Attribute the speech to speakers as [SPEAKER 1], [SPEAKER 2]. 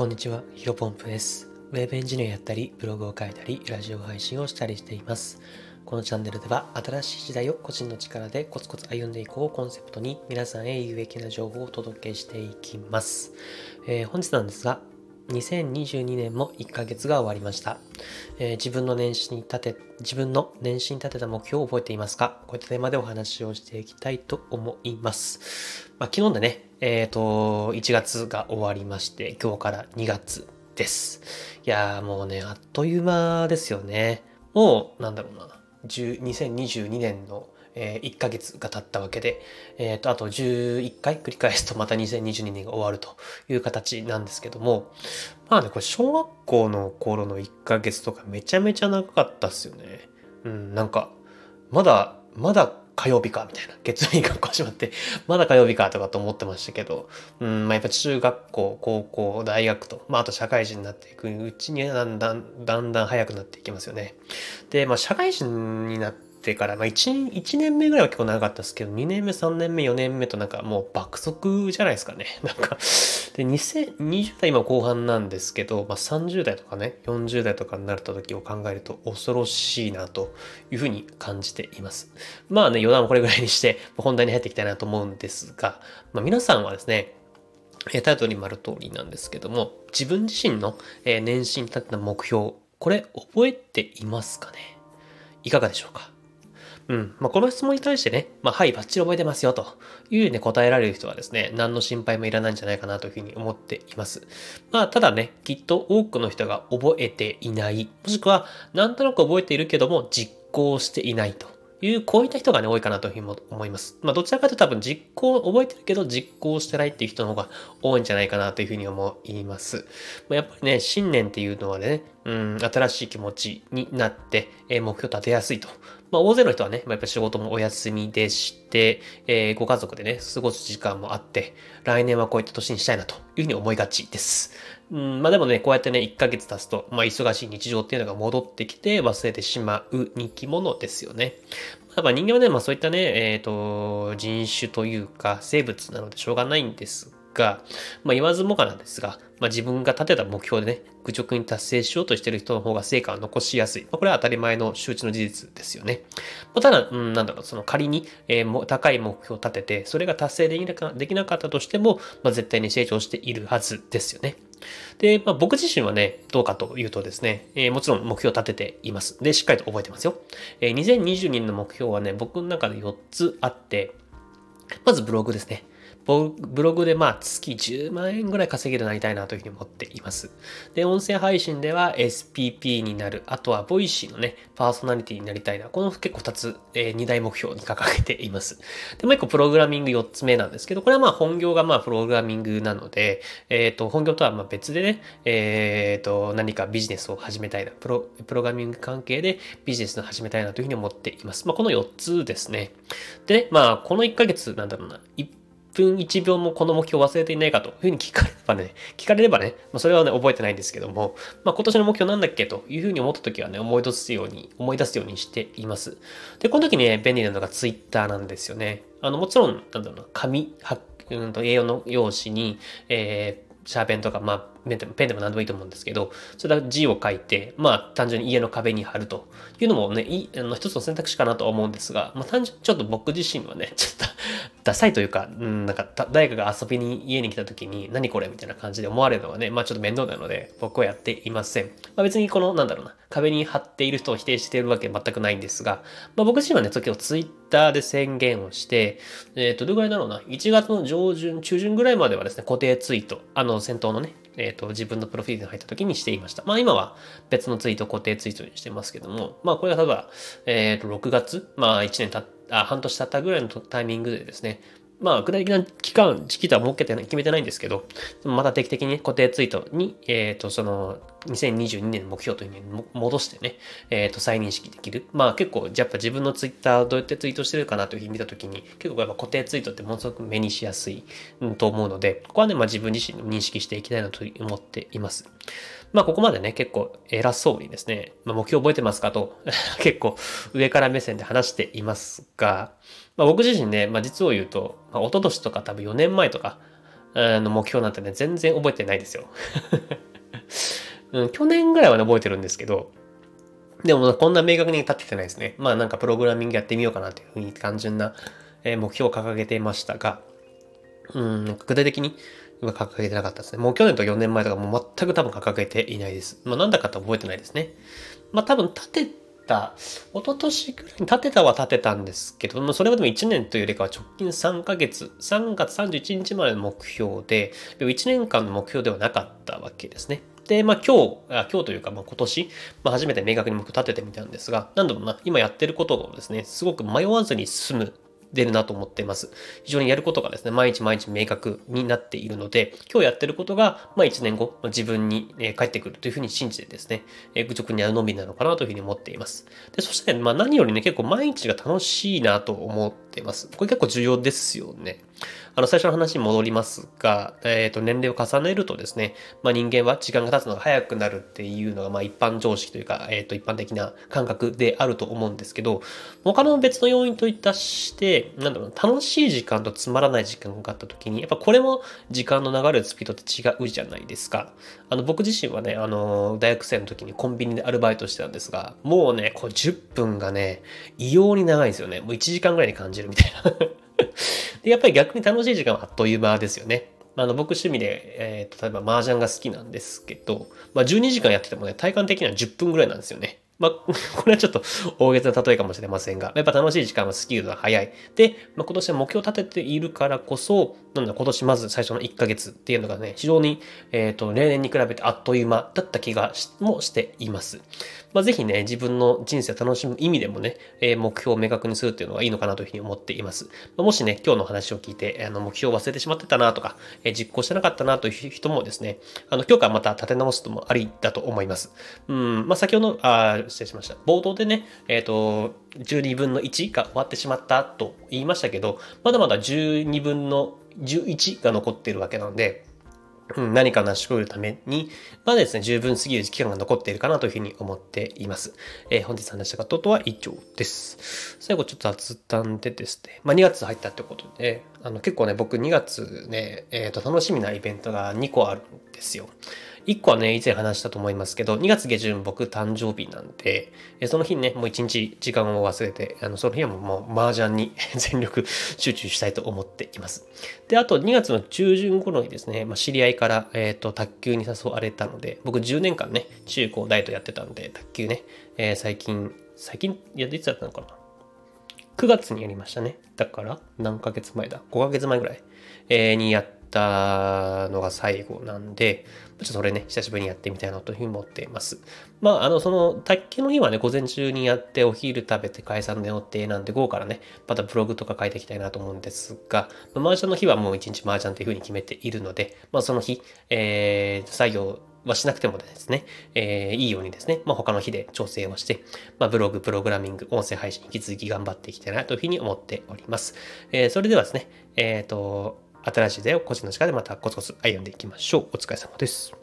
[SPEAKER 1] こんにちは、ヒロポンプです。ウェブエンジニアやったり、ブログを書いたり、ラジオ配信をしたりしています。このチャンネルでは、新しい時代を個人の力でコツコツ歩んでいこうコンセプトに、皆さんへ有益な情報をお届けしていきます。えー本日なんですが、2022年も1ヶ月が終わりました。えー自分の年始に立て、自分の年始に立てた目標を覚えていますか？こういったテーマでお話をしていきたいと思います。まあ、昨日でね、えっ、と、1月が終わりまして、今日から2月です。いやーもうね、あっという間ですよね。もう、なんだろうな、2022年の、えー1ヶ月が経ったわけで、えっ、と、あと11回繰り返すとまた2022年が終わるという形なんですけども、まあね、これ小学校の頃の1ヶ月とかめちゃめちゃ長かったっすよね。うん、なんか、まだ、まだ火曜日かみたいな。月曜日学校始まって、まだ火曜日かとかと思ってましたけど、うん、まあやっぱ中学校、高校、大学と、まああと社会人になっていくうちにだんだん、だんだん早くなっていきますよね。で、まあ社会人になっててから、まあ 1, 1年目ぐらいは結構長かったですけど、2年目、3年目、4年目となんかもう爆速じゃないですかね。なんか、で、2020代今後半なんですけど、まあ30代とかね、40代とかになった時を考えると恐ろしいなというふうに感じています。まあね、余談はこれぐらいにして、本題に入っていきたいなと思うんですが、まあ皆さんはですね、タイトルにもある通りなんですけども、自分自身の、年始に立てた目標、これ覚えていますかね？いかがでしょうか？うん。まあ、この質問に対してね、まあ、はい、バッチリ覚えてますよ、というね、答えられる人はですね、何の心配もいらないんじゃないかなというふうに思っています。まあ、ただね、きっと多くの人が覚えていない、もしくは、なんとなく覚えているけども、実行していないと。いう、こういった人がね、多いかなというふうに思います。まあ、どちらかというと多分実行、覚えてるけど実行してないっていう人の方が多いんじゃないかなというふうに思います。まあ、やっぱりね、新年っていうのはね、うん、新しい気持ちになって、えー目標立てやすいと。まあ、大勢の人はね、まあ、やっぱ仕事もお休みでして、えーご家族でね、過ごす時間もあって、来年はこういった年にしたいなというふうに思いがちです。うん、まあでもね、こうやってね、1ヶ月経つと、まあ忙しい日常っていうのが戻ってきて忘れてしまう生き物ですよね。やっぱ人間はね、まあそういったね、えっ、と、人種というか生物なのでしょうがないんですが、まあ言わずもがなんですが、まあ自分が立てた目標でね、愚直に達成しようとしている人の方が成果を残しやすい。まあこれは当たり前の周知の事実ですよね。まあ、ただ、うん、なんだろう、その仮に、えー高い目標を立てて、それが達成できなかできなかったとしても、まあ絶対に成長しているはずですよね。で、まあ、僕自身はね、どうかというとですね、えーもちろん目標を立てています。で、しっかりと覚えてますよ。えー2022年の目標はね、僕の中で4つあって、まずブログですね。ブログでまあ月10万円ぐらい稼げるようになりたいなというふうに思っています。で、音声配信では SPP になる。あとは Voicy のね、パーソナリティになりたいな。この結構2つ、え2大目標に掲げています。で、もう1個プログラミング4つ目なんですけど、これはまあ本業がまあプログラミングなので、えっ、と、本業とはまあ別でね、えっ、と、何かビジネスを始めたいな。プロ、プログラミング関係でビジネスを始めたいなというふうに思っています。まあこの4つですね。でね、まあこの1ヶ月なんだろうな、分1秒もこの目標を忘れていないかというふうに聞かれればね、聞かれればね、まあ、それはね、覚えてないんですけども、まあ、今年の目標なんだっけというふうに思った時はね、思い出すように、思い出すようにしています。で、この時ね、便利なのが Twitter なんですよね。あの、もちろん、なんだろうな、紙、うんと、栄養の用紙に、えーシャーペンとか、まあ、ペンでもペンでも何でもいいと思うんですけど、それだ字を書いて、まあ、単純に家の壁に貼るというのもね、いあの一つの選択肢かなと思うんですが、まあ、単純にちょっと僕自身はね、ちょっとダサいというか、うん、なんか誰かが遊びに家に来た時に何これみたいな感じで思われるのはね、まあちょっと面倒なので僕はやっていません。まあ別にこのなんだろうな、壁に貼っている人を否定しているわけ全くないんですが、まあ僕自身はね、時をツイッターで宣言をして、えっ、と、どれぐらいだろうな、1月の上旬、中旬ぐらいまではですね、固定ツイート、あの先頭のね、えっ、と、自分のプロフィールに入った時にしていました。まあ今は別のツイート、固定ツイートにしてますけども、まあこれは例えば、えっ、と、6月、まあ1年たっあ半年経ったぐらいのタイミングでですね、まあ、具体的な期間、時期とは設けてない、決めてないんですけど、また定期的に固定ツイートに、えっ、と、その、2022年の目標というふうに戻してね、えっ、と、再認識できる。まあ結構、やっぱ自分のツイッターどうやってツイートしてるかなというふうに見たときに、結構やっぱ固定ツイートってものすごく目にしやすい、と思うので、ここはね、まあ自分自身認識していきたいなと思っています。まあここまでね、結構偉そうにですね、まあ、目標覚えてますかと、結構上から目線で話していますが、まあ、僕自身ね、まあ、実を言うと、まあ、一昨年とか多分4年前とか、の目標なんてね、全然覚えてないですよ。うん、去年ぐらいはね、覚えてるんですけど、でもこんな明確に立っててないですね。まあなんかプログラミングやってみようかなというふうに単純な目標を掲げていましたが、うん、具体的に掲げてなかったですね。もう去年と4年前とかもう全く多分掲げていないです。まあなんだかと覚えてないですね。まあ多分立てた、一昨年くらいに立てたは立てたんですけども、それはでも1年というよりかは直近3ヶ月、3月31日までの目標で、でも1年間の目標ではなかったわけですね。で、まあ今日、あ今日というか、まあ今年、まあ初めて明確に目標立ててみたんですが、なんだろうな、今やってることをですね、すごく迷わずに進む出るなと思っています。非常にやることがですね、毎日毎日明確になっているので、今日やってることが、まあ1年後、自分に、え返ってくるというふうに信じてですね、愚直にやるのみなのかなというふうに思っています。で、そして、まあ何よりね、結構毎日が楽しいなと思っています。これ結構重要ですよね。あの、最初の話に戻りますが、えっ、ー、と、年齢を重ねるとですね、まあ、人間は時間が経つのが早くなるっていうのが、まあ、一般常識というか、えっ、ー、と、一般的な感覚であると思うんですけど、他の別の要因といたして、なんだろう、楽しい時間とつまらない時間があった時に、やっぱこれも時間の流れるスピードって違うじゃないですか。あの、僕自身はね、あの、大学生の時にコンビニでアルバイトしてたんですが、もうね、こう10分がね、異様に長いんですよね。もう1時間ぐらいに感じるみたいな で、やっぱり逆に楽しい時間はあっという間ですよね。あの、僕趣味で、えー、例えば麻雀が好きなんですけど、まあ、12時間やっててもね、体感的には10分ぐらいなんですよね。まあ、これはちょっと大げさな例えかもしれませんが、やっぱ楽しい時間はスキルが早い。で、まあ、今年は目標を立てているからこそ、なんだ、今年まず最初の1ヶ月っていうのがね、非常に、えっ、ー、と、例年に比べてあっという間だった気がしもしています。まあ、ぜひね、自分の人生を楽しむ意味でもね、えー、目標を明確にするっていうのがいいのかなというふうに思っています。まあ、もしね、今日の話を聞いて、あの、目標を忘れてしまってたなとか、えー、実行してなかったなという人もですね、あの、今日からまた立て直すともありだと思います。うん、まあ、先ほど、あ、失礼しました。冒頭でね、えっ、ー、と、12分の1が終わってしまったと言いましたけど、まだまだ12分の11が残っているわけなので、うん、何か成し遂げるために、まあですね、十分すぎる期間が残っているかなというふうに思っています。えー、本日話したこととは以上です。最後ちょっと雑談でですね、まあ2月入ったってことで、あの結構ね、僕2月ね、えっ、ー、と楽しみなイベントが2個あるんですよ。1個はね、以前話したと思いますけど、2月下旬僕誕生日なんで、その日ね、もう1日時間を忘れて、あの、その日はもう麻雀に 全力集中したいと思っています。で、あと2月の中旬頃にですね、まあ、知り合いから、えっ、ー、と、卓球に誘われたので、僕10年間ね、中高大とやってたんで、卓球ね、えー、最近、最近、いや、いつだったのかな ?9 月にやりましたね。だから、何ヶ月前だ ?5 ヶ月前ぐらい、えー、にやってたのが最後なんで、ちょっとそれね、久しぶりにやってみたいなというふうに思っています。まあ、あの、その、卓球の日はね、午前中にやって、お昼食べて解散で予定なんで、午後からね、またブログとか書いていきたいなと思うんですが、まあ、麻雀の日はもう一日麻雀というふうに決めているので、まあ、その日、えー、作業はしなくてもですね、えー、いいようにですね、まあ、他の日で調整をして、まあ、ブログ、プログラミング、音声配信、引き続き頑張っていきたいなというふうに思っております。えー、それではですね、えっ、ー、と、新しい時代を個人の力でまたコツコツ歩んでいきましょう。お疲れ様です。